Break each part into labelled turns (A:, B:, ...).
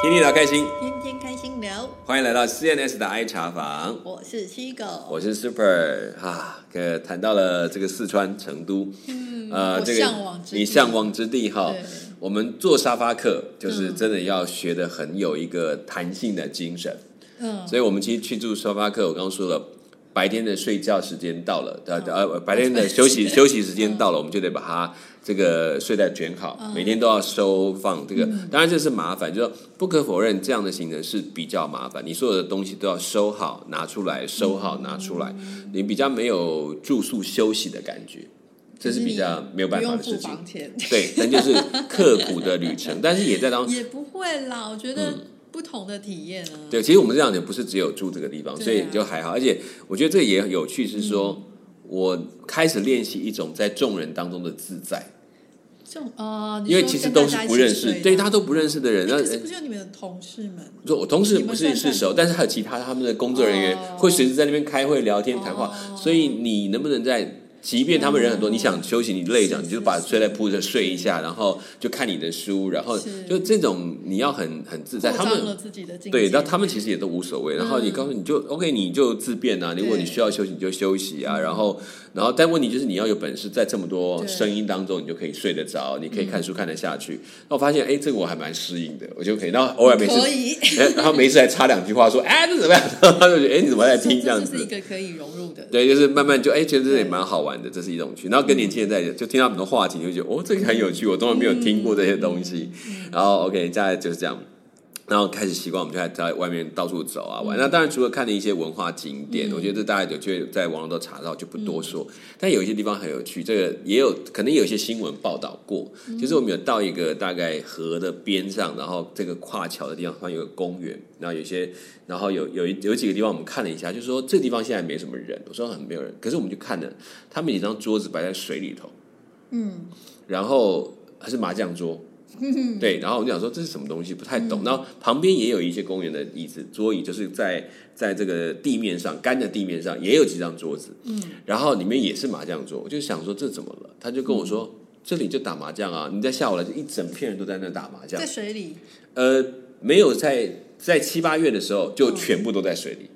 A: 天天聊开心，
B: 天天开心聊，
A: 欢迎来到 CNS 的 I 茶房，
B: 我是七狗，
A: 我是 Super 啊。呃，谈到了这个四川成都，
B: 嗯，
A: 呃，这个
B: 向往之地。
A: 你向往之地哈。我们做沙发客，就是
B: 嗯。
A: 真的要学的很有一个弹性的精神，
B: 嗯，
A: 所以我们其实去住沙发客，我刚刚说了。白天的睡觉时间到了，呃呃，白天的休息 休息时间到了，我们就得把它这个睡袋卷好，每天都要收放这个。当然这是麻烦，就不可否认，这样的行程是比较麻烦。你所有的东西都要收好拿出来，收好拿出来，你比较没有住宿休息的感觉，这是比较没有办法的事情。对，那就是刻苦的旅程，但是也在当
B: 也不会啦，我觉得不同的体验啊，
A: 对，其实我们这两年不是只有住这个地方，
B: 啊
A: 所以就还好。而且我觉得这也有趣，是说、我开始练习一种在众人当中的自在，
B: 这种呃，
A: 因为其实都是不认识，对他都不认识的人。那
B: 不是有你们的同事们？
A: 说我同事不是是熟，但是还有其他他们的工作人员
B: 哦
A: 会随时在那边开会、聊天、谈话，
B: 哦
A: 所以你能不能在？即便他们人很多，
B: 哦
A: 你想休息，你累
B: 着，
A: 你就把睡袋铺着睡一下，然后就看你的书，然后就这种你要很很自在。他们对，那他们其实也都无所谓。然后你告诉你就 OK，你就自便啊。如果你需要休息，你就休息啊。然后，然后，但问题就是你要有本事，在这么多声音当中，你就可以睡得着，你可以看书看得下去。那我发现，哎，这个我还蛮适应的，我就可以。然后偶尔没事，然后没事还插两句话说，哎，这怎么样？然 后他就觉得，哎，你怎么在听这样子
B: 是一？个可以融入的，
A: 对，就是慢慢就哎，觉得这也蛮好玩的，这是一种趣。然后跟年轻人在一起就听到很多话题，你就觉得哦，这个很有趣，我从来没有听过这些东西。然后 OK，再来就是这样。然后开始习惯，我们就在在外面到处走啊玩。那当然，除了看的一些文化景点，我觉得这大家有就在网络都查到，就不多说。但有一些地方很有趣，这个也有可能有一些新闻报道过，就是我们有到一个大概河的边上，然后这个跨桥的地方，好像有个公园，然后有些，然后有有一有几个地方我们看了一下，就是说这地方现在没什么人，我说很没有人，可是我们就看了，他们几张桌子摆在水里头，
B: 嗯，
A: 然后还是麻将桌。对，然后我就想说这是什么东西，不太懂。然后旁边也有一些公园的椅子、桌椅，就是在在这个地面上干的地面上也有几张桌子，嗯，然后里面也是麻将桌。我就想说这怎么了？他就跟我说、这里就打麻将啊，你在下午来就一整片人都在那打麻将
B: 在。水里，
A: 呃，没有在在七八月的时候就全部都在水里。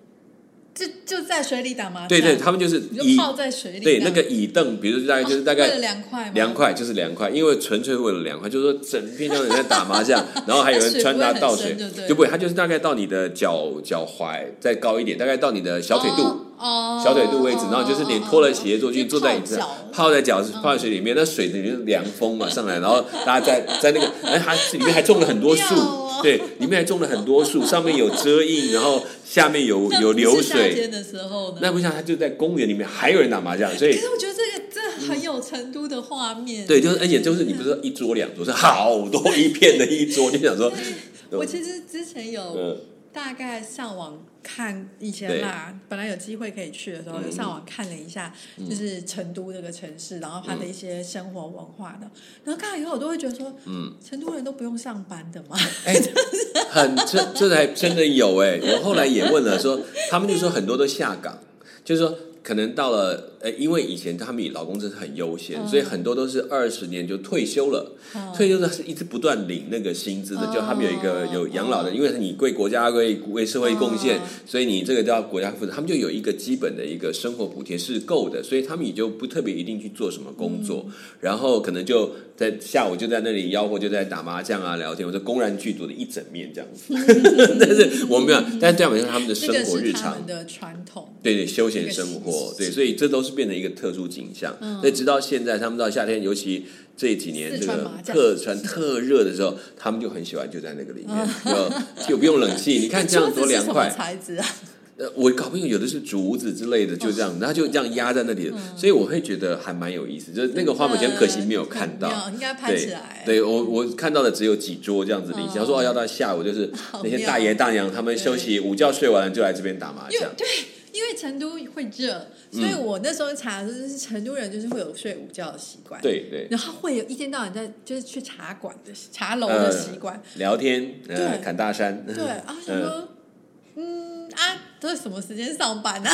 B: 就就在水里打麻将，
A: 对对，他们就是
B: 泡在水里，
A: 对那个椅凳，比如大概就是大概
B: 为了凉快吗？
A: 凉快就是凉快，因为纯粹为了凉快，就是说整片这样人在打麻将，然后还有人穿搭倒水
B: 就
A: 不会，它就是大概到你的脚脚踝再高一点，大概到你的小腿肚。
B: 哦，哦。
A: 小腿肚位置，然后就是连脱了鞋坐进去，坐在椅子上，泡在脚
B: 嗯。
A: 泡在水里面，那水里面凉风嘛上来，然后大家在在那个，哎，还里面还种了很多树对，里面还种了很多树，上面有遮荫，然后下面有有流
B: 夏
A: 水，
B: 天的时候呢？
A: 那不像他就在公园里面还有人打麻将，所以
B: 可是我觉得这个这很有成都的画面。
A: 对，就是而且就是你不是说一桌两桌，是好多一片的一桌，就想说，
B: 我其实之前有
A: 嗯，
B: 大概上网看，以前啦，本来有机会可以去的时候，
A: 嗯。
B: 有上网看了一下，就是成都这个城市，然后它的一些生活文化的，然后看了以后，我都会觉得说，
A: 嗯，
B: 成都人都不用上班的嘛，
A: 哎，很这这还真的有哎，我后来也问了说，他们就说很多都下岗，就是说。可能到了，呃，因为以前他们以劳工证是很优先，
B: 嗯
A: 所以很多都是二十年就退休了，
B: 哦
A: 退休的是一直不断领那个薪资的，
B: 哦
A: 就他们有一个有养老的，
B: 哦
A: 因为你为国家为为社会贡献
B: 哦，
A: 所以你这个叫国家负责，他们就有一个基本的一个生活补贴是够的，所以他们也就不特别一定去做什么工作，
B: 嗯
A: 然后可能就在下午就在那里吆喝，就在打麻将啊聊天，或者公然剧组的一整面这样子。但是我们没有，但是这样是他们的生活日常。
B: 的传统。
A: 对对，休闲生活，对，所以这都是变成一个特殊景象。所以直到现在，他们到夏天，尤其这几年
B: 四
A: 这个
B: 川麻将
A: 特川特热的时候，他们就很喜欢就在那个里面，就就不用冷气，你看这样多凉快。
B: 材质啊？
A: 呃，我搞不清楚，有的是竹子之类的，就这样，然后就这样压在那里，所以我会觉得还蛮有意思。就是那个花美很可惜没有看到，
B: 应该拍起来。
A: 对我我看到的只有几桌这样子领，想说哦要到下午就是那些大爷大娘他们休息午觉睡完了就来这边打麻将。
B: 对，因为成都会热，所以我那时候查的就是成都人就是会有睡午觉的习惯。。
A: 对对，
B: 然后会有一天到晚在就是去茶馆的茶楼的习惯，
A: 聊天呃
B: 对
A: 侃大山，
B: 对，然后想说，嗯啊，都是什么时间上班啊？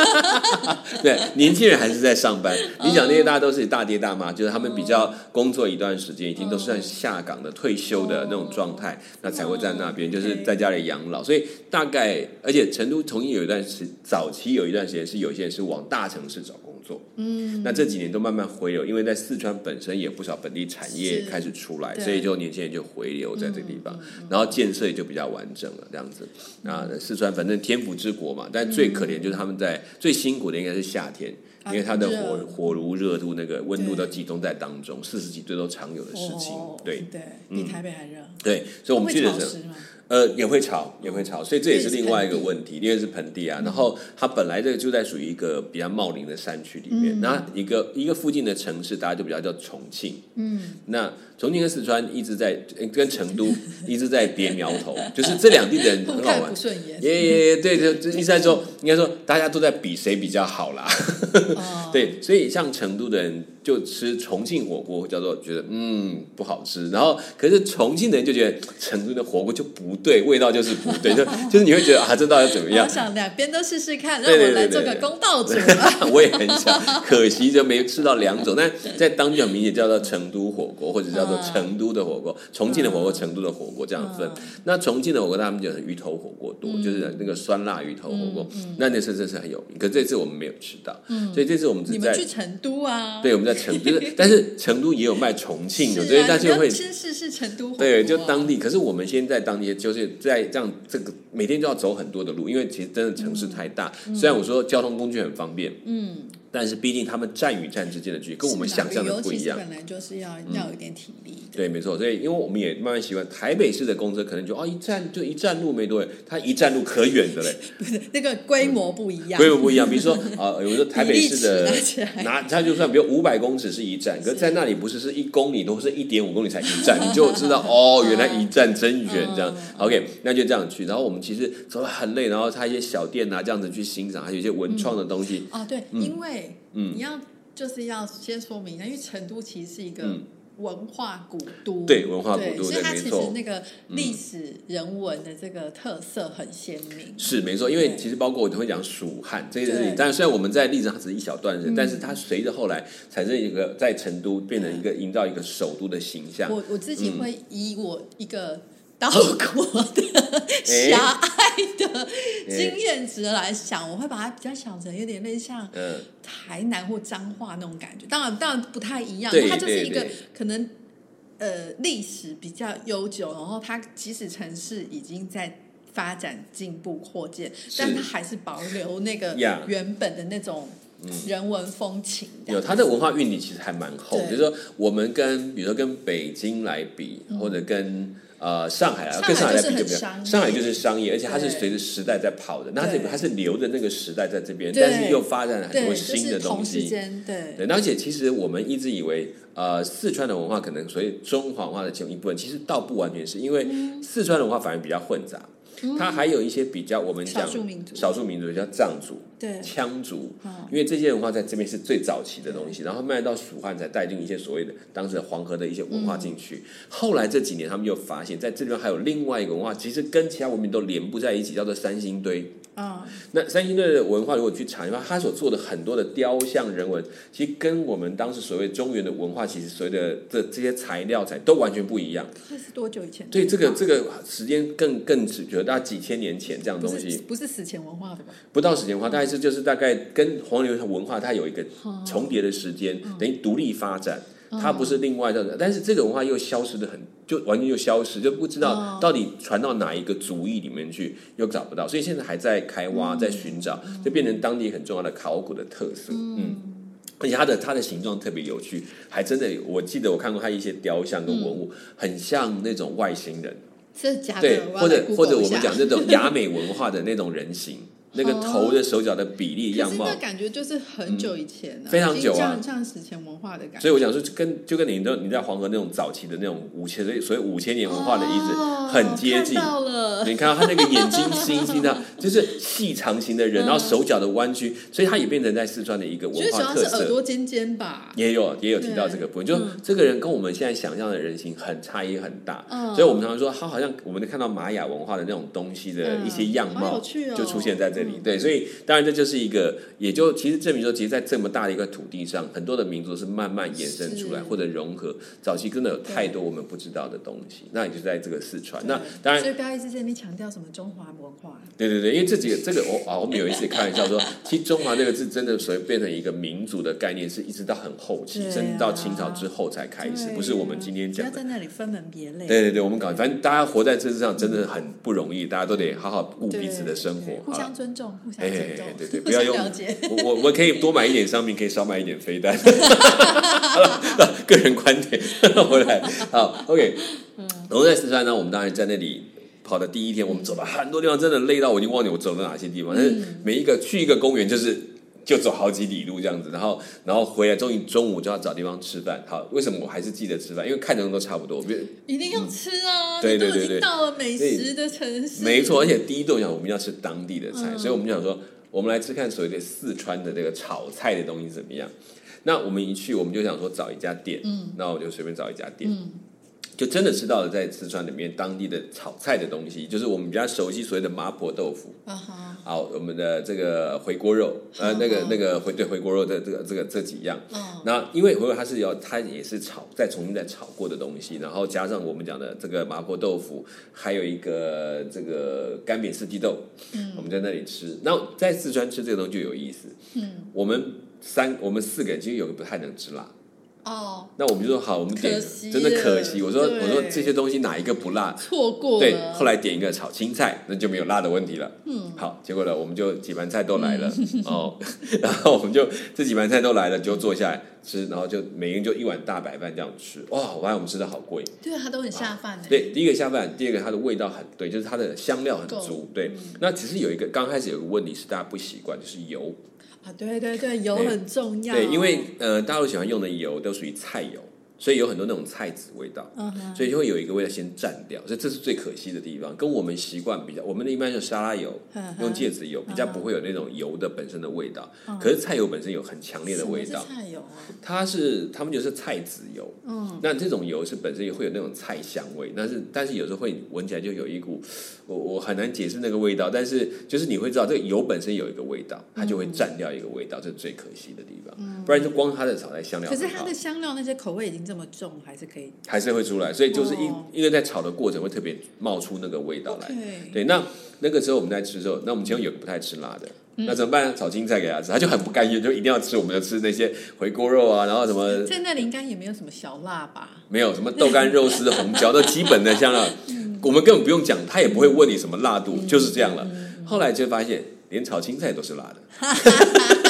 A: 对，年轻人还是在上班。你讲那些大家都是大爹大妈，就是他们比较工作一段时间，已经都算下岗的、退休的那种状态，那才会在那边，就是在家里养老。所以大概，而且成都曾经有一段时，早期有一段时间是有些人是往大城市找工作。嗯，那这几年都慢慢回流，因为在四川本身也不少本地产业开始出来，所以就年轻人就回流在这个地方，然后建设也就比较完整了，这样子。啊，四川反正天府之国嘛，但最可怜就是他们在最辛苦的应该是夏天，因为它的火火炉热度那个温度都集中在当中，四十几度都常有的事情。对
B: 对，比台北还热。
A: 对，所以我们去的时候。呃，也会吵，也会吵，所以这也是另外一个问题。因为是盆地啊，然后它本来这个就在属于一个比较茂林的山区里面，然后一个一个附近的城市，大家就比较叫重庆。嗯，那重庆跟四川一直在跟成都 一直在叠苗头，就是这两地的人很好玩。耶耶耶，对，就就意思在说，应该说大家都在比谁比较好啦。对，所以像成都的人。就吃重庆火锅，叫做觉得嗯不好吃，然后可是重庆的人就觉得成都的火锅就不对，味道就是不对，就就是你会觉得啊，这到底怎么样？
B: 我想两边都试试看，让我来做个公道主。
A: 我也很想，可惜就没吃到两种。但在当地很明显叫做成都火锅，或者叫做成都的火锅，重庆的火锅，成都的火锅这样分。那重庆的火锅他们就是鱼头火锅多，就是那个酸辣鱼头火锅，那那次真是很有名。可这次我们没有吃到，所以这次我们只在
B: 去成都啊，
A: 对，我们在。成就是，但是成都也有卖重庆的，所以大家会
B: 吃是是成都。
A: 对，就当地。可是我们现在当地就是在这样，这个每天都要走很多的路，因为其实真的城市太大。虽然我说交通工具很方便，嗯。但是毕竟他们站与站之间的距离跟我们想象的不一样，
B: 本来就是要要有一点体力。
A: 对，没错。所以因为我们也慢慢习惯台北市的公车，可能就哦一站就一站路没多远，它一站路可远的嘞。
B: 不是那个规模不一样，
A: 规模不一样。比如说 啊，有的台北市的拿它就算比如五百公尺是一站，可是在那里不是是一公里都是一点五公里才一站，你就知道哦，原来一站真远这样。OK，那就这样去。然后我们其实走的很累，然后它一些小店啊这样子去欣赏，还有一些文创的东西。
B: 哦，对，因为。嗯，你要就是要先说明一下，因为成都其实是一个文化古都，
A: 对文化古都，
B: 所以它其实那个历史人文的这个特色很鲜明。
A: 是没错，因为其实包括我都会讲蜀汉这件事情，但虽然我们在历史上只是一小段人，但是它随着后来产生一个在成都变成一个营造一个首都的形象。
B: 我我自己会以我一个。岛国的 狭隘的经验值来想，我会把它比较想成有点类似像台南或彰化那种感觉。当然，当然不太一样。它就是一个可能呃历史比较悠久，然后它即使城市已经在发展、进步、扩建，但它还是保留那个原本的那种人文风情。
A: 有它的文化韵底，其实还蛮厚。就是说，我们跟比如说跟北京来比，或者跟。呃，上海啊，跟上海来比就比较，上海就是商业，而且它是随着时代在跑的，那这它是留着那个时代在这边，但是又发展了很多新的东西。
B: 对，
A: 对，而且其实我们一直以为，呃，四川的文化可能所谓中华文化的其中一部分，其实倒不完全是因为四川的文化反而比较混杂。它还有一些比较，我们讲少数民族，少数民族叫藏族、
B: 对
A: 羌族，因为这些文化在这边是最早期的东西，然后慢慢到蜀汉才带进一些所谓的当时黄河的一些文化进去。后来这几年，他们又发现，在这边还有另外一个文化，其实跟其他文明都连不在一起，叫做三星堆。啊，那三星堆的文化，如果去查的话，他所做的很多的雕像人文，其实跟我们当时所谓中原的文化，其实所谓的这这些材料材都完全不一样。
B: 这是多久以前？
A: 对，这个这个时间更更只觉得大概几千年前这样东西，
B: 不是史前文化的吧？
A: 不到史前文化，大概是就是大概跟黄牛文化它有一个重叠的时间，等于独立发展。它不是另外的，但是这个文化又消失的很，就完全就消失，就不知道到底传到哪一个族裔里面去，又找不到，所以现在还在开挖，在寻找，就变成当地很重要的考古的特色。嗯，而且它的它的形状特别有趣，还真的，我记得我看过它一些雕像跟文物，很像那种外星人，
B: 是假的，
A: 对，或者或者我们讲这种雅美文化的那种人形。那个头的手脚的比例样貌，
B: 感觉就是很久以前，
A: 非常久
B: 啊，像史前文化的感觉。
A: 所以我想说，跟就跟你都你在黄河那种早期的那种五千，所以五千年文化的遗址很接近。你看到他那个眼睛星星的，就是细长型的人，然后手脚的弯曲，所以他也变成在四川的一个文化特色。
B: 耳朵尖尖吧，
A: 也有也有提到这个部分，就这个人跟我们现在想象的人形很差异很大。所以我们常常说，他好像我们看到玛雅文化的那种东西的一些样貌，就出现在这里。里。对，所以当然这就是一个，也就其实证明说，其实，在这么大的一块土地上，很多的民族是慢慢衍生出来或者融合。早期真的有太多我们不知道的东西，那也就在这个四川。那当然，
B: 所以不要一直在那边强调什么中华文化。
A: 对对对，因为这几个这个我啊，我们有一次开玩笑说，其实中华这个字真的所谓变成一个民族的概念，是一直到很后期，甚至到清朝之后才开始，不是我们今天讲
B: 的。在那里分门别类。
A: 对对对，我们搞，反正大家活在这世上真的很不容易，大家都得好好顾彼此的生活，
B: 互相尊重，互相尊重。
A: 对对，不要用我我我可以多买一点商品，可以少买一点飞弹。个人观点 回来好，OK。然后在四川呢，我们当然在那里跑的第一天，我们走了很多地方，真的累到我已经忘记我走了哪些地方。但是每一个去一个公园，就是就走好几里路这样子，然后然后回来，终于中午就要找地方吃饭。好，为什么我还是记得吃饭？因为看的都差不多，
B: 一定要吃啊！
A: 对对对对，
B: 到了美食的城市，
A: 没错。而且第一顿想我们要吃当地的菜，所以我们想说，我们来吃看所谓的四川的这个炒菜的东西怎么样。那我们一去，我们就想说找一家店，嗯，那我就随便找一家店，嗯，就真的吃到了在四川里面当地的炒菜的东西，就是我们比较熟悉所谓的麻婆豆腐，啊哈，好，我们的这个回锅肉，呃，那个那个回对回锅肉的这个这个这几样，嗯，那因为回锅它是要它也是炒再重新再炒过的东西，然后加上我们讲的这个麻婆豆腐，还有一个这个干煸四季豆，嗯，我们在那里吃，那在四川吃这个东西就有意思，嗯，我们。三，我们四个人其实有个不太能吃辣。哦，那我们就说好，我们点真的可惜。我说我说这些东西哪一个不辣？
B: 错过
A: 对，后来点一个炒青菜，那就没有辣的问题了。嗯，好，结果呢，我们就几盘菜都来了哦，然后我们就这几盘菜都来了，就坐下来吃，然后就每人就一碗大白饭这样吃。哇，我发现我们吃的好贵。
B: 对啊，它都很下饭。
A: 对，第一个下饭，第二个它的味道很对，就是它的香料很足。对，那只是有一个刚开始有个问题是大家不习惯，就是油。
B: 啊，对对对，油很重要。
A: 对，因为呃，大陆喜欢用的油都属于菜油。所以有很多那种菜籽味道，所以就会有一个味道先占掉，所以这是最可惜的地方。跟我们习惯比较，我们的一般用沙拉油，用芥子油，比较不会有那种油的本身的味道。可是菜油本身有很强烈的味道。
B: 菜油啊，
A: 它是他们就是菜籽油。嗯，那这种油是本身也会有那种菜香味，但是但是有时候会闻起来就有一股，我我很难解释那个味道。但是就是你会知道这个油本身有一个味道，它就会占掉一个味道，这是最可惜的地方。不然就光它的炒菜香料，
B: 可是它的香料那些口味已经。这么重还是可以，
A: 还是会出来，所以就是因因为在炒的过程会特别冒出那个味道来。对，那那个时候我们在吃的时候，那我们其中有个不太吃辣的，那怎么办？炒青菜给他吃，他就很不甘愿，就一定要吃。我们要吃那些回锅肉啊，然后什么？
B: 在那里应该也没有什么小辣吧？
A: 没有什么豆干、肉丝、红椒，都基本的香料，我们根本不用讲，他也不会问你什么辣度，就是这样了。后来就发现，连炒青菜都是辣的。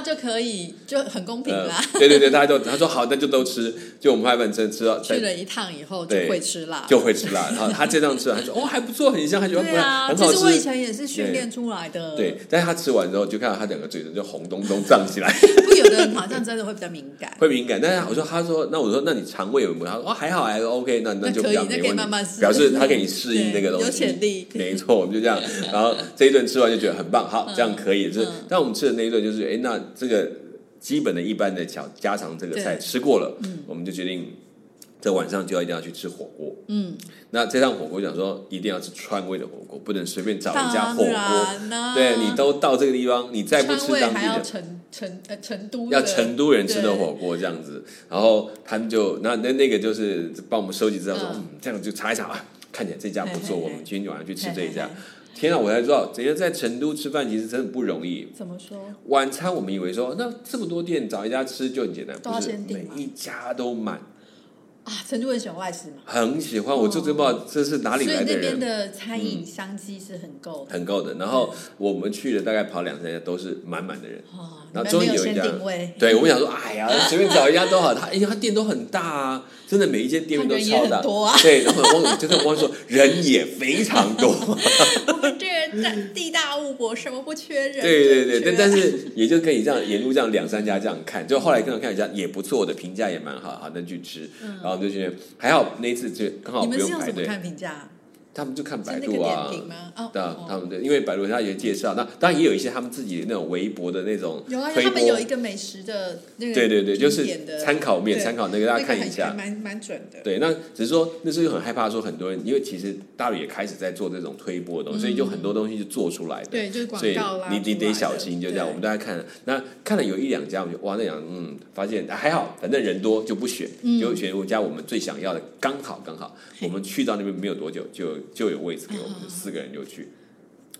B: 就可以就很公平啦。
A: 对对对，大家都他说好，那就都吃。就我们拍本身吃到
B: 去了一趟以后就会吃辣，
A: 就会吃辣。然后他这样吃，他说 哦还不错，很香，他觉得
B: 对啊，
A: 很好吃。
B: 我以前也是训练出来的。
A: 对，但是他吃完之后，就看到他整个嘴唇就红咚咚胀起来。
B: 不，有的人好像真的会比较敏感，
A: 会敏感。但是我说，他说，那我说，那你肠胃有没有？他说哦还好，还 OK，那那就比较没问题。表示他可以适应那个东西，
B: 有潜力。
A: 没错，我们就这样。然后这一顿吃完就觉得很棒，好，这样可以。是，但我们吃的那一顿就是，哎，那这个。基本的一般的小家常这个菜吃过了，我们就决定在晚上就要一定要去吃火锅。嗯，那这趟火锅讲说一定要吃川味的火锅，不能随便找一家火锅。对你都到这个地方，你再不吃当地的
B: 成成呃成都
A: 要成都人吃的火锅这样子，然后他们就那那那个就是帮我们收集资料说，嗯，这样就查一查啊，看起来这家不错，我们今天晚上去吃这一家。天啊！我才知道，人家在成都吃饭其实真的不容易。
B: 怎么说？
A: 晚餐我们以为说，那这么多店找一家吃就很简单，不是每一家都满。
B: 啊，成都人喜欢外食吗？
A: 很喜欢，我就真不知道这是哪里来的
B: 人。那边的餐饮商机是很够的，
A: 很够的。然后我们去了大概跑两三家，都是满满的人。然后终于有一家，对我们想说，哎呀，随便找一家都好。他，因为，他店都很大啊，真的每一间店面都超大。对，然后我就是我说人也非常多。
B: 我地大物博，什么不缺人？
A: 对对对，但但是也就可以这样沿路这样两三家这样看，就后来跟着看一家也不错的评价也蛮好，好那去吃，然后就觉得还好那一次就刚好不用排队。
B: 看评价。
A: 他们就看百度啊，
B: 对
A: 啊，他们的因为百度他也介绍，那当然也有一些他们自己的那种微博的那种
B: 有啊，他们有一个美食的那个
A: 对对对，就是参考面参考那个大家看一下，
B: 蛮蛮准的。
A: 对，那只是说那时候很害怕说很多人，因为其实大陆也开始在做这种推播的东西，所以就很多东西就做出来的，
B: 对，就是广
A: 告啦，你你得小心，就这样。我们大家看，那看了有一两家，我就哇，那两嗯，发现还好，反正人多就不选，就选我家我们最想要的，刚好刚好，我们去到那边没有多久就。就有位置给我们，四个人就去。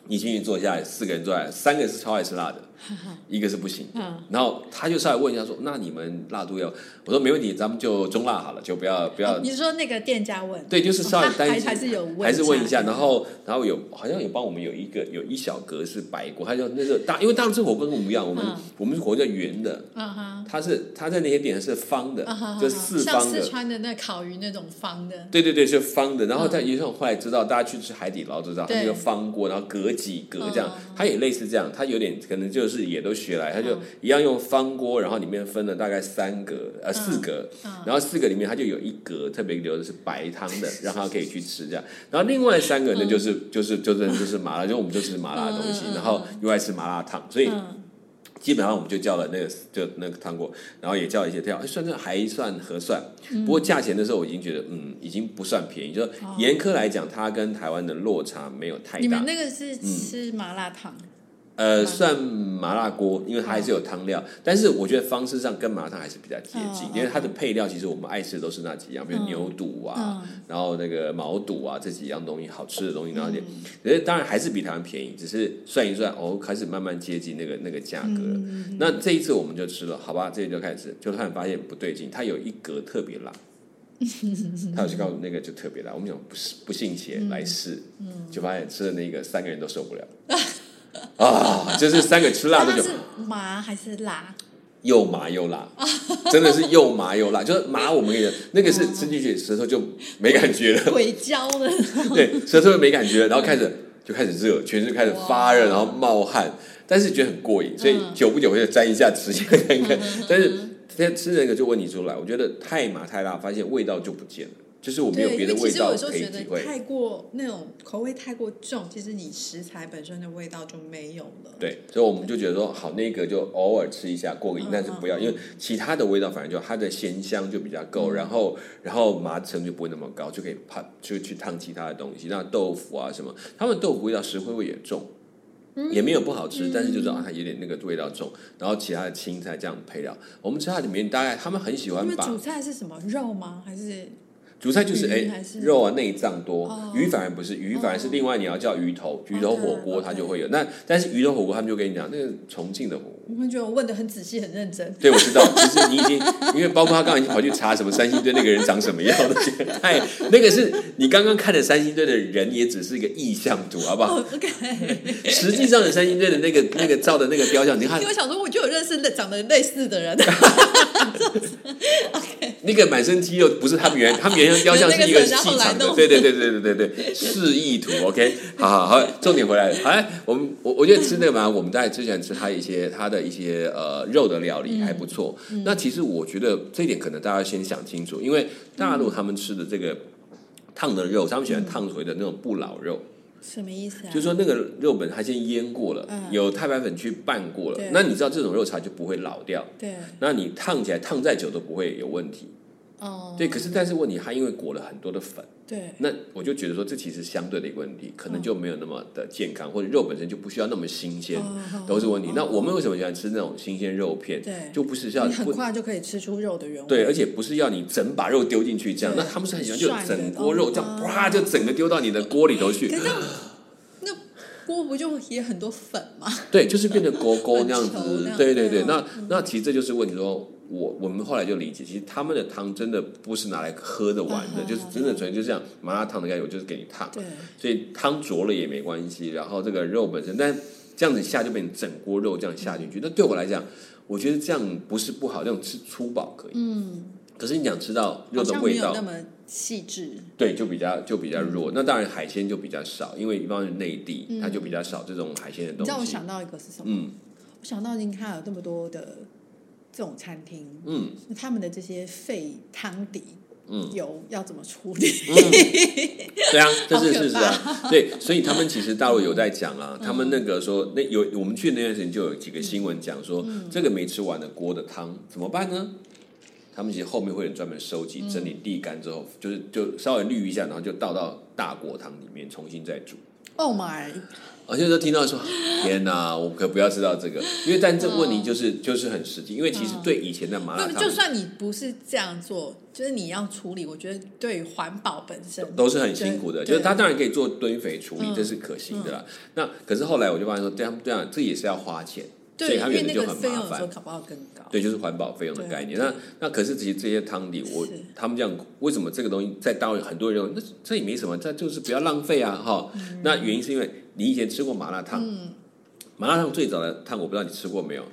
A: 你进去坐下来，四个人坐下来，三个人是超爱吃辣的。一个是不行，然后他就上来问一下说：“那你们辣度要？”我说：“没问题，咱们就中辣好了，就不要不要。”
B: 你说那个店家问？
A: 对，就是稍微担心，
B: 还是有
A: 还是问一
B: 下。
A: 然后然后有好像有帮我们有一个有一小格是白锅，他就那个大，因为大陆吃火锅跟我们不一样，我们我们火锅叫圆的，他是他在那些点是方的，就四方的。
B: 像四川的那烤鱼那种方的。
A: 对对对，是方的。然后在也是后来知道，大家去吃海底捞都知道，那个方锅，然后隔几格这样，它也类似这样，它有点可能就是也都学来。他就一样用方锅，然后里面分了大概三格呃四格，然后四个里面它就有一格特别留的是白汤的，让他可以去吃这样。然后另外三个呢就是就是就是就是麻辣，就我们就吃麻辣的东西，然后又爱吃麻辣烫，所以基本上我们就叫了那个就那个糖果，然后也叫一些料，算算还算合算。不过价钱的时候我已经觉得嗯已经不算便宜，就严苛来讲，它跟台湾的落差没有太大。你
B: 们那个是吃麻辣烫？
A: 呃，算麻辣锅，因为它还是有汤料，但是我觉得方式上跟麻辣烫还是比较接近，因为它的配料其实我们爱吃的都是那几样，比如牛肚啊，然后那个毛肚啊这几样东西，好吃的东西，然后点，可是当然还是比台湾便宜，只是算一算，哦，开始慢慢接近那个那个价格。了。那这一次我们就吃了，好吧，这里就开始，就突然发现不对劲，它有一格特别辣，他有去告诉那个就特别辣，我们想不是不信邪来试，就发现吃的那个三个人都受不了。啊，就是三个吃辣的就
B: 麻还是辣，
A: 又麻又辣，真的是又麻又辣。就是麻，我们给的那个是吃进去舌头就没感觉了，
B: 鬼椒的，
A: 对，舌头没感觉，然后开始就开始热，全身开始发热，然后冒汗，但是觉得很过瘾，所以久不久会沾一下吃一下看。看。但是现在吃那个就问题出来，我觉得太麻太辣，发现味道就不见了。就是我没有别的味道可以体会。
B: 太过那种口味太过重，其实你食材本身的味道就没有了。
A: 对，所以我们就觉得说，好，那个就偶尔吃一下过个瘾，但是不要，因为其他的味道反正就它的咸香就比较够，然后然后麻成就不会那么高，就可以怕就去烫其他的东西。那豆腐啊什么，他们豆腐味道石灰味也重，也没有不好吃，但是就知道它有点那个味道重。然后其他的青菜这样配料，我们吃它里面大概他们很喜欢把
B: 主菜是什么肉吗？还是？
A: 主菜就是哎肉啊内脏多，鱼反而不是鱼反而是另外你要叫鱼头鱼头火锅它就会有。那但是鱼头火锅他们就跟你讲那个重庆的火锅，
B: 我觉得我问的很仔细很认真。
A: 对，我知道，其实你已经因为包括他刚刚已经跑去查什么三星堆那个人长什么样的，太那个是你刚刚看的三星堆的人也只是一个意象图，好不好
B: ？OK，
A: 实际上的三星堆的那个那个照的那个雕像，你看，
B: 因为想说我就有认识的长得类似的人。OK，
A: 那个满身肌肉不是他们原他们原。雕像是一个细长的，对对对对对对对，示意图。OK，好好好，重点回来了。哎，我们我我觉得吃那个嘛，我们在之前吃他一些他的一些呃肉的料理还不错。那其实我觉得这一点可能大家先想清楚，因为大陆他们吃的这个烫的肉，他们喜欢烫回的那种不老肉。
B: 什么意思啊？
A: 就是说那个肉本它先腌过了，有太白粉去拌过了，那你知道这种肉茶就不会老掉。
B: 对，
A: 那你烫起来烫再久都不会有问题。哦，对，可是但是问题，它因为裹了很多的粉，
B: 对，
A: 那我就觉得说这其实相对的一个问题，可能就没有那么的健康，或者肉本身就不需要那么新鲜，都是问题。那我们为什么喜欢吃那种新鲜肉片？
B: 对，
A: 就不是要
B: 很快就可以吃出肉的原味。
A: 对，而且不是要你整把肉丢进去这样，那他们是很喜欢就整锅肉这样啪就整个丢到你的锅里头去。
B: 那锅不就也很多粉吗？
A: 对，就是变成锅 锅那样子。对对对，那那其实这就是问题说。我我们后来就理解，其实他们的汤真的不是拿来喝的玩的，就是真的纯就这样麻辣烫的概念，就是给你烫。
B: 对，
A: 所以汤浊了也没关系。然后这个肉本身，但这样子下就被你整锅肉这样下进去。那对我来讲，我觉得这样不是不好，这种吃粗饱可以。嗯。可是你想吃到肉的味道，
B: 那么细致。
A: 对，就比较就比较弱。那当然海鲜就比较少，因为一般是内地，它就比较少这种海鲜的东西。
B: 让我想到一个是什么？嗯，我想到你看有这么多的。这种餐厅，嗯，他们的这些废汤底嗯油要怎么处理？
A: 对啊，这是事实啊。对，所以他们其实大陆有在讲啊，他们那个说那有我们去那段时间就有几个新闻讲说，这个没吃完的锅的汤怎么办呢？他们其实后面会有专门收集整理沥干之后，就是就稍微滤一下，然后就倒到大锅汤里面重新再煮。
B: Oh my！
A: 而且都听到说：“ 天哪，我可不要知道这个。”因为但这问题就是就是很实际，因为其实对以前的麻辣烫，
B: 就算你不是这样做，就是你要处理，我觉得对环保本身
A: 都是很辛苦的。就是他当然可以做堆肥处理，这是可行的啦。那可是后来我就发现说，这样这样这也是要花钱。所以他原本就很麻烦，对，就是环保费用的概念。那那可是其实这些汤底，我他们这样为什么这个东西在大陆很多人那这也没什么，这就是不要浪费啊哈。那原因是因为你以前吃过麻辣烫，麻辣烫最早的烫我不知道你吃过没有，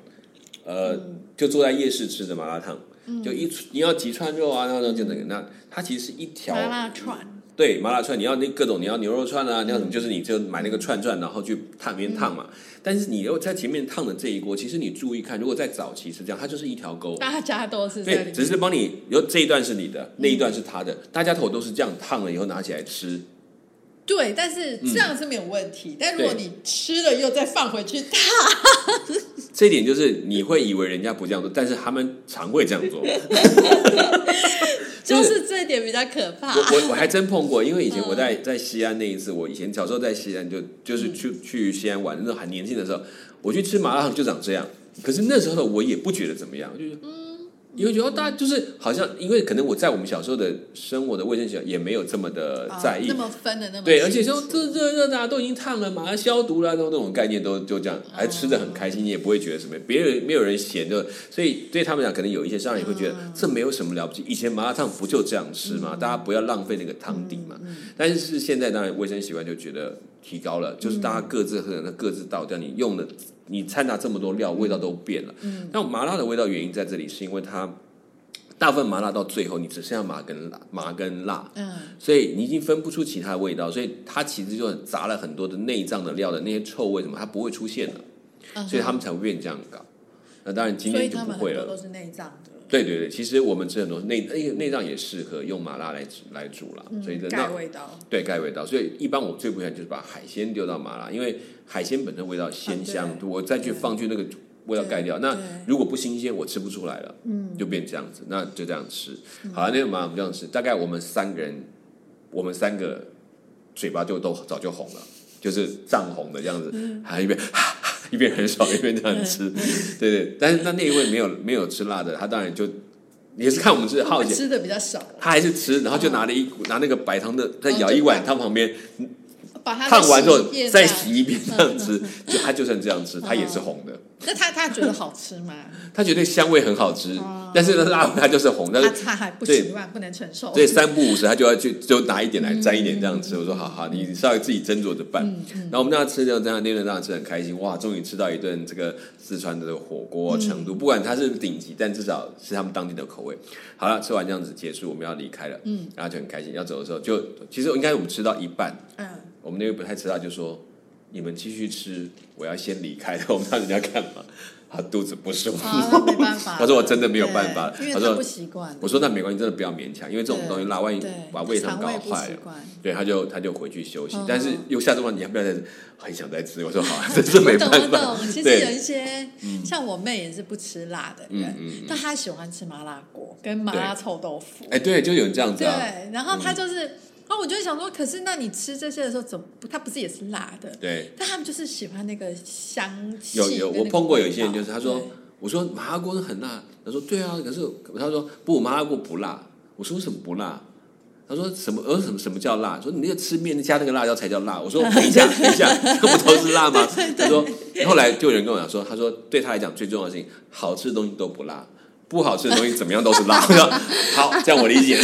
A: 呃，就坐在夜市吃的麻辣烫，就一你要几串肉啊，然后就那个那它其实是一条
B: 麻辣串。
A: 对麻辣串，你要那各种，你要牛肉串啊，你要什么？就是你就买那个串串，然后去烫面烫嘛。但是你又在前面烫的这一锅，其实你注意看，如果在早期是这样，它就是一条沟，
B: 大家都是
A: 对，只是帮你，有这一段是你的，那一段是他的，大家头都是这样烫了以后拿起来吃。
B: 对，但是这样是没有问题。但如果你吃了又再放回去烫，
A: 这一点就是你会以为人家不这样做，但是他们常会这样做。
B: 就是这一点比较可怕。
A: 我我我还真碰过，因为以前我在在西安那一次，我以前小时候在西安就就是去去西安玩，那时候很年轻的时候，我去吃麻辣烫就长这样。可是那时候的我也不觉得怎么样，就是。因为觉得大家就是好像，因为可能我在我们小时候的生活的卫生习惯也没有这么的在意，
B: 那么分的那么
A: 对，而且说这热热的都已经烫了，马上消毒了，那种那种概念都就这样，还吃的很开心，你也不会觉得什么，别人没有人嫌的，所以对他们讲，可能有一些商人也会觉得这没有什么了不起，以前麻辣烫不就这样吃嘛？大家不要浪费那个汤底嘛。但是是现在当然卫生习惯就觉得提高了，就是大家各自可能各自倒掉，你用的。你掺杂这么多料，味道都变了。嗯，那麻辣的味道原因在这里，是因为它大部分麻辣到最后，你只剩下麻跟辣，麻跟辣。嗯，所以你已经分不出其他味道，所以它其实就杂了很多的内脏的料的那些臭味什么，它不会出现了。所以他们才会变这样搞。那当然今天就不会了。
B: 都是内脏的。
A: 对对对，其实我们吃很多内内内脏也适合用麻辣来来煮了，所以
B: 盖味道。
A: 对盖味道，所以一般我最不喜欢就是把海鲜丢到麻辣，因为。海鲜本身味道鲜香，我再去放去那个味道盖掉。那如果不新鲜，我吃不出来了，嗯就变这样子。那就这样吃。好了，那个麻辣这样吃，大概我们三个人，我们三个嘴巴就都早就红了，就是涨红的这样子，还一边一边很少，一边这样吃。对对，但是那那一位没有没有吃辣的，他当然就也是看我们是好奇，
B: 吃的比较少，
A: 他还是吃，然后就拿了一股拿那个白糖的，再舀一碗汤旁边。
B: 烫
A: 完之后再洗一遍这样吃，就它就算这样吃，它也是红的。
B: 那他他觉得好吃吗？
A: 他觉得香味很好吃，但是呢，辣他就是红，但是
B: 他还不习惯，不能承受。
A: 对，三不五时他就要去就拿一点来沾一点这样吃。我说好好，你稍微自己斟酌着办。然后我们那样吃掉这样那顿这样吃很开心，哇，终于吃到一顿这个四川的火锅成都，不管它是顶级，但至少是他们当地的口味。好了，吃完这样子结束，我们要离开了，嗯，然后就很开心。要走的时候，就其实应该我们吃到一半，嗯。我们那位不太吃辣，就说你们继续吃，我要先离开了。我们让人家干嘛？他肚子不舒服，
B: 没办法。
A: 他说我真的没有办法，他说
B: 不习惯。
A: 我说那没关系，真的不要勉强，因为这种东西辣，万一把胃肠搞坏了，对，他就他就回去休息。但是又下次问你要不要再很想再吃？我说好，这是没办
B: 法。其实有一些像我妹也是不吃辣的人，但她喜欢吃麻辣锅跟麻辣臭豆腐。
A: 哎，对，就有这样子。
B: 对，然后她就是。然后我就想说，可是那你吃这些的时候，怎么它不是也是辣的？
A: 对。
B: 但他们就是喜欢那个香气。
A: 有有，我碰过有一些人，就是他说，我说麻辣锅是很辣，他说对啊，可是他说不，麻辣锅不辣。我说为什么不辣？他说什么？呃，什么什么叫辣？说你那个吃面加那个辣椒才叫辣。我说等一下，等一下，这不都是辣吗？他说后来就有人跟我讲说，他说对他来讲最重要的事情，好吃的东西都不辣，不好吃的东西怎么样都是辣。我说好，这样我理解。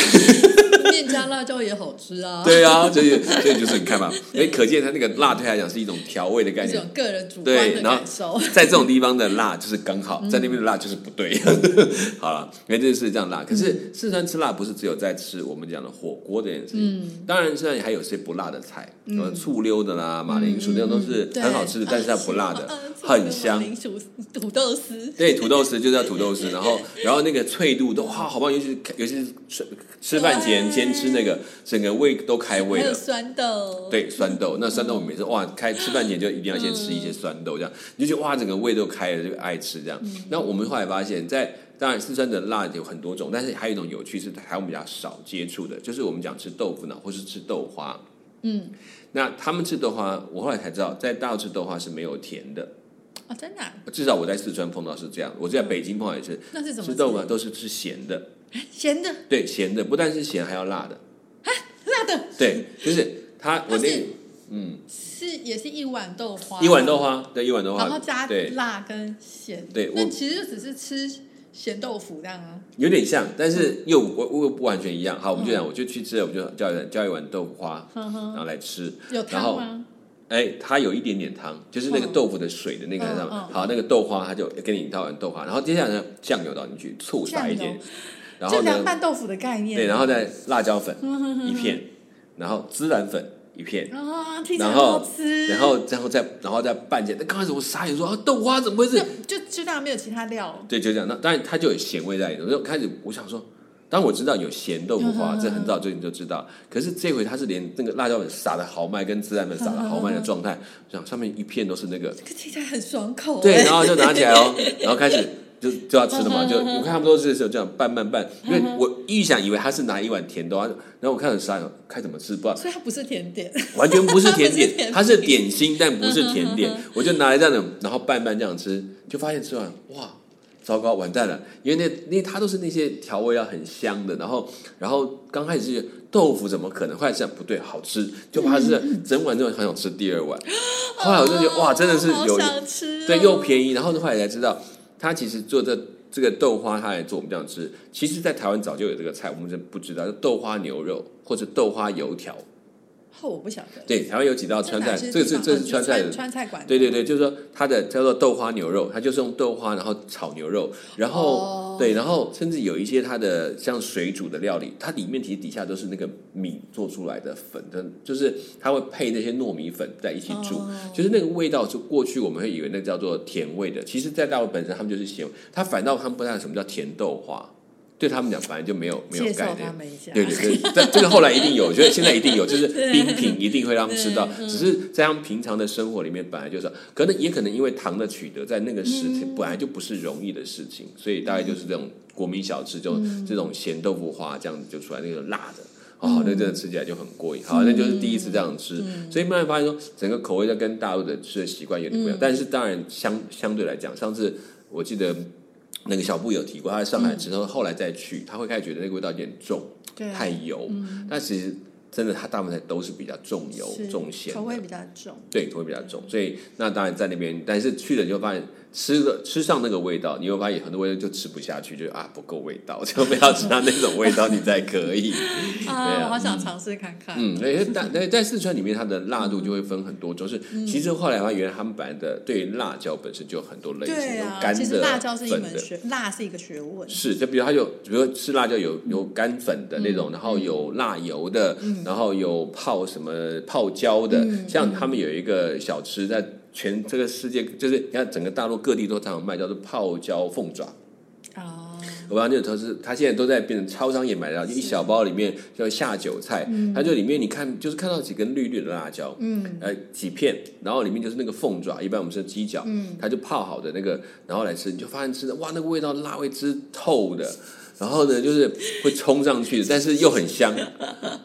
B: 加辣椒也好吃啊。
A: 对啊，所以所以就是你看嘛，因为可见它那个辣对他来讲是一种调味的概念，
B: 一种个人主观的感受。
A: 在这种地方的辣就是刚好，在那边的辣就是不对。好了，因为这是这样辣。可是四川吃辣不是只有在吃我们讲的火锅这件事情，当然现在还有些不辣的菜，什么醋溜的啦、马铃薯那种都是很好吃的，但是它不辣的，很香。
B: 马铃薯、土豆丝，
A: 对，土豆丝就叫土豆丝，然后然后那个脆度都哇，好棒，尤其是尤其是吃吃饭前先吃那个，整个胃都开胃了。
B: 酸豆，
A: 对，酸豆，那酸豆我每次哇，开吃饭前就一定要先吃一些酸豆，这样你就觉得哇，整个胃都开了，就爱吃这样。那我们后来发现，在当然四川的辣有很多种，但是还有一种有趣是台湾比较少接触的，就是我们讲吃豆腐脑或是吃豆花。嗯，那他们吃豆花，我后来才知道，在大陆吃豆花是没有甜的。
B: 哦，真的？
A: 至少我在四川碰到是这样，我在北京碰到也是。
B: 那是怎么
A: 吃豆腐都是吃咸的？
B: 咸的？
A: 对，咸的，不但是咸，还要辣的。
B: 啊，辣的？
A: 对，就是它，我那嗯，
B: 是也是一碗豆花，
A: 一碗豆花，对，一碗豆花，
B: 然后加辣跟咸。
A: 对，
B: 那其实就只是吃。咸豆腐这样啊，
A: 有点像，但是又我又不完全一样。好，我们就讲，我就去吃了，我就叫一叫一碗豆腐花，然后来吃。
B: 有汤吗？
A: 哎，它有一点点汤，就是那个豆腐的水的那个上。好，那个豆花，它就给你倒碗豆花，然后接下来呢，酱油倒进去，醋撒一点，
B: 然后凉拌豆腐的概念。
A: 对，然后再辣椒粉一片，然后孜然粉。一片，然后，
B: 然后，
A: 然后，然后再，然后再拌起来。那刚开始我傻眼说啊，豆花怎么回事？
B: 就就当然没有其他料。
A: 对，就这样。那当然它就有咸味在里头。就开始我想说，当我知道有咸豆腐花，这很早之前就知道。可是这回它是连那个辣椒粉撒的豪迈，跟孜然粉撒的豪迈的状态，想上面一片都是那个，
B: 听起来很爽口。
A: 对，然后就拿起来哦，然后开始。就就要吃了嘛，就我看他们都是这样拌拌拌，因为我预想以为他是拿一碗甜豆，然后我看很傻，看怎么吃，不知道。
B: 所以它不是甜点，
A: 完全不是甜点，它是点心，但不是甜点。我就拿来这样，然后拌拌这样吃，就发现吃完哇，糟糕，完蛋了，因为那因为它都是那些调味料很香的，然后然后刚开始是豆腐怎么可能？后来想不对，好吃，就怕是整碗之后很想吃第二碗。后来我就觉得哇，真的是有对又便宜，然后后来才知道。他其实做这这个豆花，他来做我们这样吃。其实，在台湾早就有这个菜，我们真不知道，豆花牛肉或者豆花油条。
B: 我不晓得。
A: 对，台湾有几道川菜，这这这是川菜的
B: 川菜馆。
A: 对对对，就是说它的叫做豆花牛肉，它就是用豆花然后炒牛肉，然后对，然后甚至有一些它的像水煮的料理，它里面其实底下都是那个米做出来的粉的，就是它会配那些糯米粉在一起煮，就是那个味道，就过去我们会以为那叫做甜味的，其实在大陆本身他们就是咸，它反倒他们不知道什么叫甜豆花。对他们讲，反正就没有没有概念。对对对，但这个后来一定有，我觉得现在一定有，就是 冰品一定会让他们吃到。只是在他们平常的生活里面，本来就是，可能也可能因为糖的取得，在那个时期本来就不是容易的事情，所以大概就是这种国民小吃，就这种咸豆腐花这样子就出来，那个辣的，哦，那真的吃起来就很过瘾。好，那就是第一次这样吃，所以慢慢发现说，整个口味在跟大陆的吃的习惯有点不一样。但是当然相相对来讲，上次我记得。那个小布有提过，他在上海之后，后来再去，他会开始觉得那个味道有点重，太油。但其实真的，他大部分都是比较重油、重咸，
B: 口味比较重。
A: 对，口味比较重。所以那当然在那边，但是去了就发现。吃了吃上那个味道，你会发现很多味道就吃不下去，就啊不够味道，就不要吃到那种味道，你才可以。
B: 啊，好想尝试看看。嗯，
A: 对，但在在四川里面，它的辣度就会分很多种。是其实后来的话，原来他们本来的对辣椒本身就有很多类型，有干的、
B: 辣椒是一门学，辣是一个学问。
A: 是，就比如它有，比如吃辣椒有有干粉的那种，然后有辣油的，然后有泡什么泡椒的，像他们有一个小吃在。全这个世界就是你看，整个大陆各地都常常卖，叫做泡椒凤爪。哦，我道那个投资，它现在都在变成超商也买到，就一小包里面叫下酒菜，它就里面你看就是看到几根绿绿的辣椒，嗯，呃几片，然后里面就是那个凤爪，一般我们是鸡脚，嗯，它就泡好的那个，然后来吃，你就发现吃的哇，那个味道辣味之透的。然后呢，就是会冲上去，但是又很香。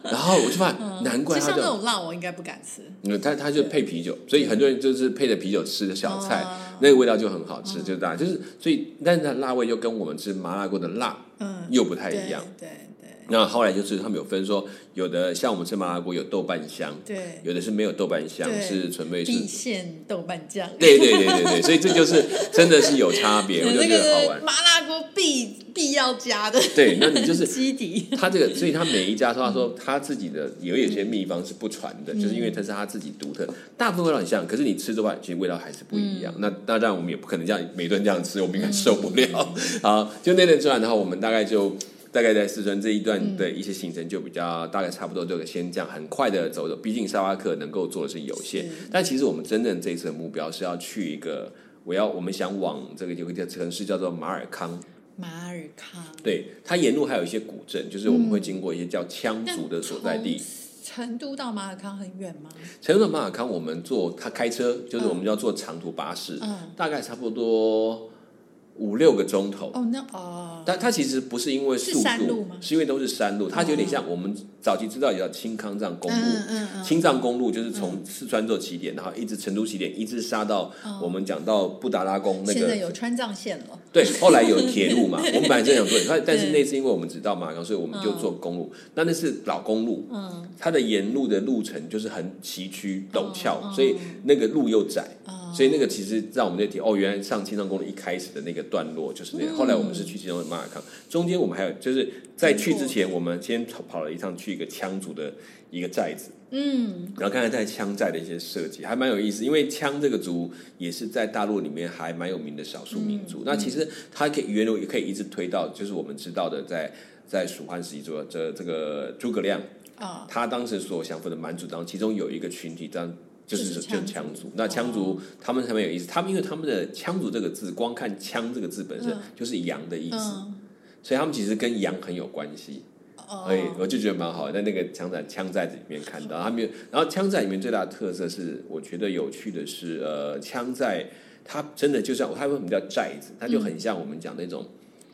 A: 然后我就发现，难怪他
B: 像那种辣，我应该不敢吃。
A: 嗯，他他就配啤酒，所以很多人就是配着啤酒吃的小菜，那个味道就很好吃，就大就是所以，但是它辣味又跟我们吃麻辣锅的辣，嗯，又不太一样。
B: 对对。
A: 那后来就是他们有分说，有的像我们吃麻辣锅有豆瓣香，
B: 对，
A: 有的是没有豆瓣香，是纯粹是
B: 地县豆瓣酱。
A: 对对对对对，所以这就是 真的是有差别，我就觉得好玩。
B: 麻辣锅必必要加的，
A: 对，那你就是
B: 基底。
A: 他这个，所以他每一家说他说他自己的有有些秘方是不传的，就是因为它是他自己独特，大部分味道很像，可是你吃的话，其实味道还是不一样。那当然我们也不可能这样每顿这样吃，我们应该受不了。好，就那顿吃完，的话我们大概就大概在四川这一段的一些行程就比较大概差不多，就先这样很快的走走。毕竟沙巴克能够做的是有限，但其实我们真正这一次的目标是要去一个，我要我们想往这个有一个城市叫做马尔康。
B: 马尔康，
A: 对，它沿路还有一些古镇，就是我们会经过一些叫羌族的所在地。
B: 成都到马尔康很远吗？
A: 成都到马尔康，我们坐他开车，就是我们要坐长途巴士，嗯大概差不多。五六个钟头。
B: 哦，那哦，
A: 但它其实不是因为速度，是因为都是山路，它有点像我们早期知道也叫青康藏公路，嗯青藏公路就是从四川做起点，然后一直成都起点，一直杀到我们讲到布达拉宫那个。
B: 现在有川藏线了。
A: 对，后来有铁路嘛，我们本来正想做，但但是那次因为我们只到马港，所以我们就坐公路。那那是老公路，嗯，它的沿路的路程就是很崎岖陡峭，所以那个路又窄。所以那个其实让我们那提哦，原来上青藏公路一开始的那个段落就是那样。后来我们是去其中的马尔康，中间我们还有就是在去之前，我们先跑跑了一趟去一个羌族的一个寨子，嗯，然后看看在羌寨的一些设计，还蛮有意思。因为羌这个族也是在大陆里面还蛮有名的少数民族。那其实它可以源流也可以一直推到，就是我们知道的，在在蜀汉时期做这这个诸葛亮啊，他当时所降服的蛮族当中，其中有一个群体当。就是就是羌族，那羌族他们特别有意思，他们因为他们的羌族这个字，光看羌这个字本身就是羊的意思，所以他们其实跟羊很有关系。所以我就觉得蛮好，在那个羌寨羌寨子里面看到他们，然后羌寨里面最大的特色是，我觉得有趣的是，呃，羌寨它真的就像它为什么叫寨子，它就很像我们讲那种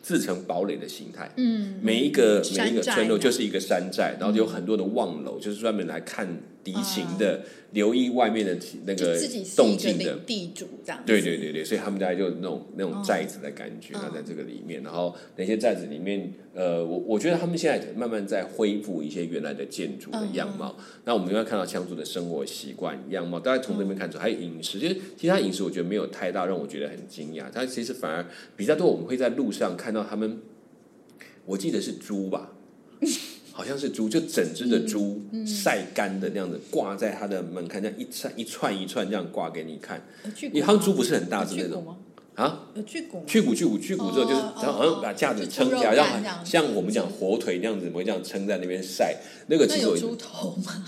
A: 自成堡垒的形态。嗯，每一个每一个村落就是一个山寨，然后有很多的望楼，就是专门来看敌情的。留意外面的那个动静的
B: 地主这样，
A: 对对对对，所以他们家就那种那种寨子的感觉啊，在这个里面。然后那些寨子里面，呃，我我觉得他们现在慢慢在恢复一些原来的建筑的样貌。那我们应该看到羌族的生活习惯样貌，大家从这边看出，还有饮食，就是其他饮食，我觉得没有太大让我觉得很惊讶。它其实反而比较多，我们会在路上看到他们，我记得是猪吧。好像是猪，就整只的猪晒干的那样子挂在他的门槛，这样一串一串一串这样挂给你看。你好像猪不是很大只那种
B: 啊？去骨
A: 去骨去骨去骨之后，就是然后好像把架子撑起来，让像我们讲火腿那样子，会这样撑在那边晒。那个其实
B: 有猪头吗？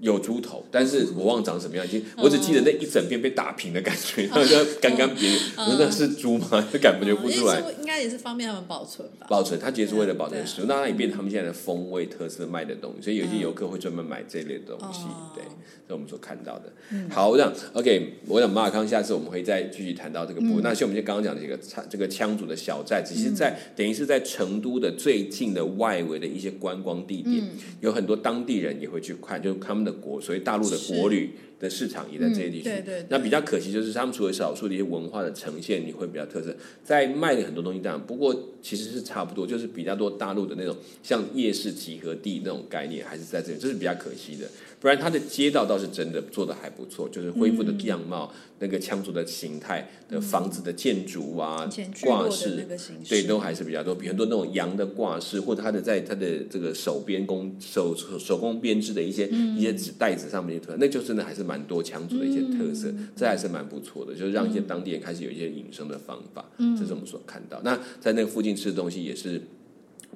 A: 有猪头，但是我忘长什么样，已经我只记得那一整片被打平的感觉，然后就干干瘪瘪，那是猪吗？就感觉不出来。
B: 应该也是方便他们保存吧。
A: 保存，它其实是为了保存食物，那它也变成他们现在的风味特色卖的东西，所以有些游客会专门买这类的东西。对，是我们所看到的。好，我想 OK，我想马尔康，下次我们会再继续谈到这个部分。那像我们就刚刚讲的这个这个羌族的小寨，只是在等于是在成都的最近的外围的一些观光地点，有很多当地人也会去看，就是他们的。国，所以大陆的国旅的市场也在这些地区。那比较可惜就是，他们除了少数的一些文化的呈现，你会比较特色，在卖的很多东西上，不过其实是差不多，就是比较多大陆的那种像夜市集合地那种概念，还是在这里，这是比较可惜的。不然，它的街道倒是真的做的还不错，就是恢复的样貌，那个羌族的形态的房子的建筑啊，挂饰，对，都还是比较多，比很多那种羊的挂饰，或者它的在它的这个手编工手手工编织的一些一些纸袋子上面的，那就真的还是蛮多羌族的一些特色，这还是蛮不错的，就是让一些当地人开始有一些隐生的方法，这是我们所看到。那在那个附近吃的东西也是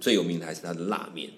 A: 最有名的，还是它的辣面。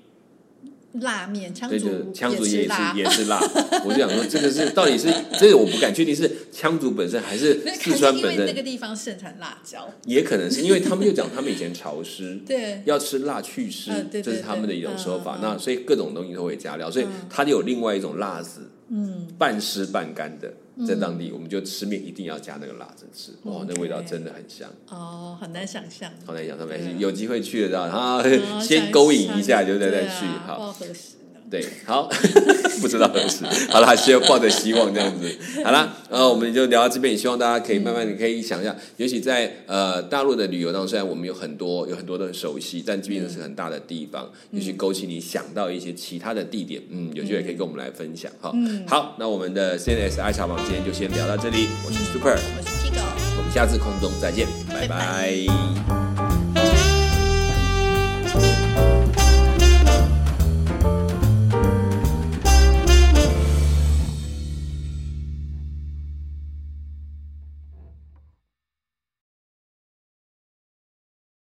B: 辣面，羌族羌族
A: 也
B: 是
A: 也是辣。我就想说，这个是到底是这个我不敢确定是羌族本身还是四川本身。
B: 那个地方盛产辣椒，
A: 也可能是因为他们就讲他们以前潮湿，
B: 对，
A: 要吃辣去湿，这是他们的一种说法。那所以各种东西都会加料，所以它就有另外一种辣子，嗯，半湿半干的。在当地，我们就吃面一定要加那个辣子吃，哇，那味道真的很香。
B: 哦，很难想象。
A: 好难想象，没有机会去得到，然后 先勾引一下，就再再去。
B: 好，
A: 对，好，不知道何时。好了，还是要抱着希望这样子。好了，呃，我们就聊到这边，也希望大家可以慢慢的可以想一下，尤其在呃大陆的旅游当中，虽然我们有很多有很多的熟悉，但这边是很大的地方，尤其勾起你想到一些其他的地点，嗯，有机会可以跟我们来分享哈。好，那我们的 CNS 爱茶坊今天就先聊到这里，我是 Super，
B: 我是 Tigo，
A: 我们下次空中再见，拜拜。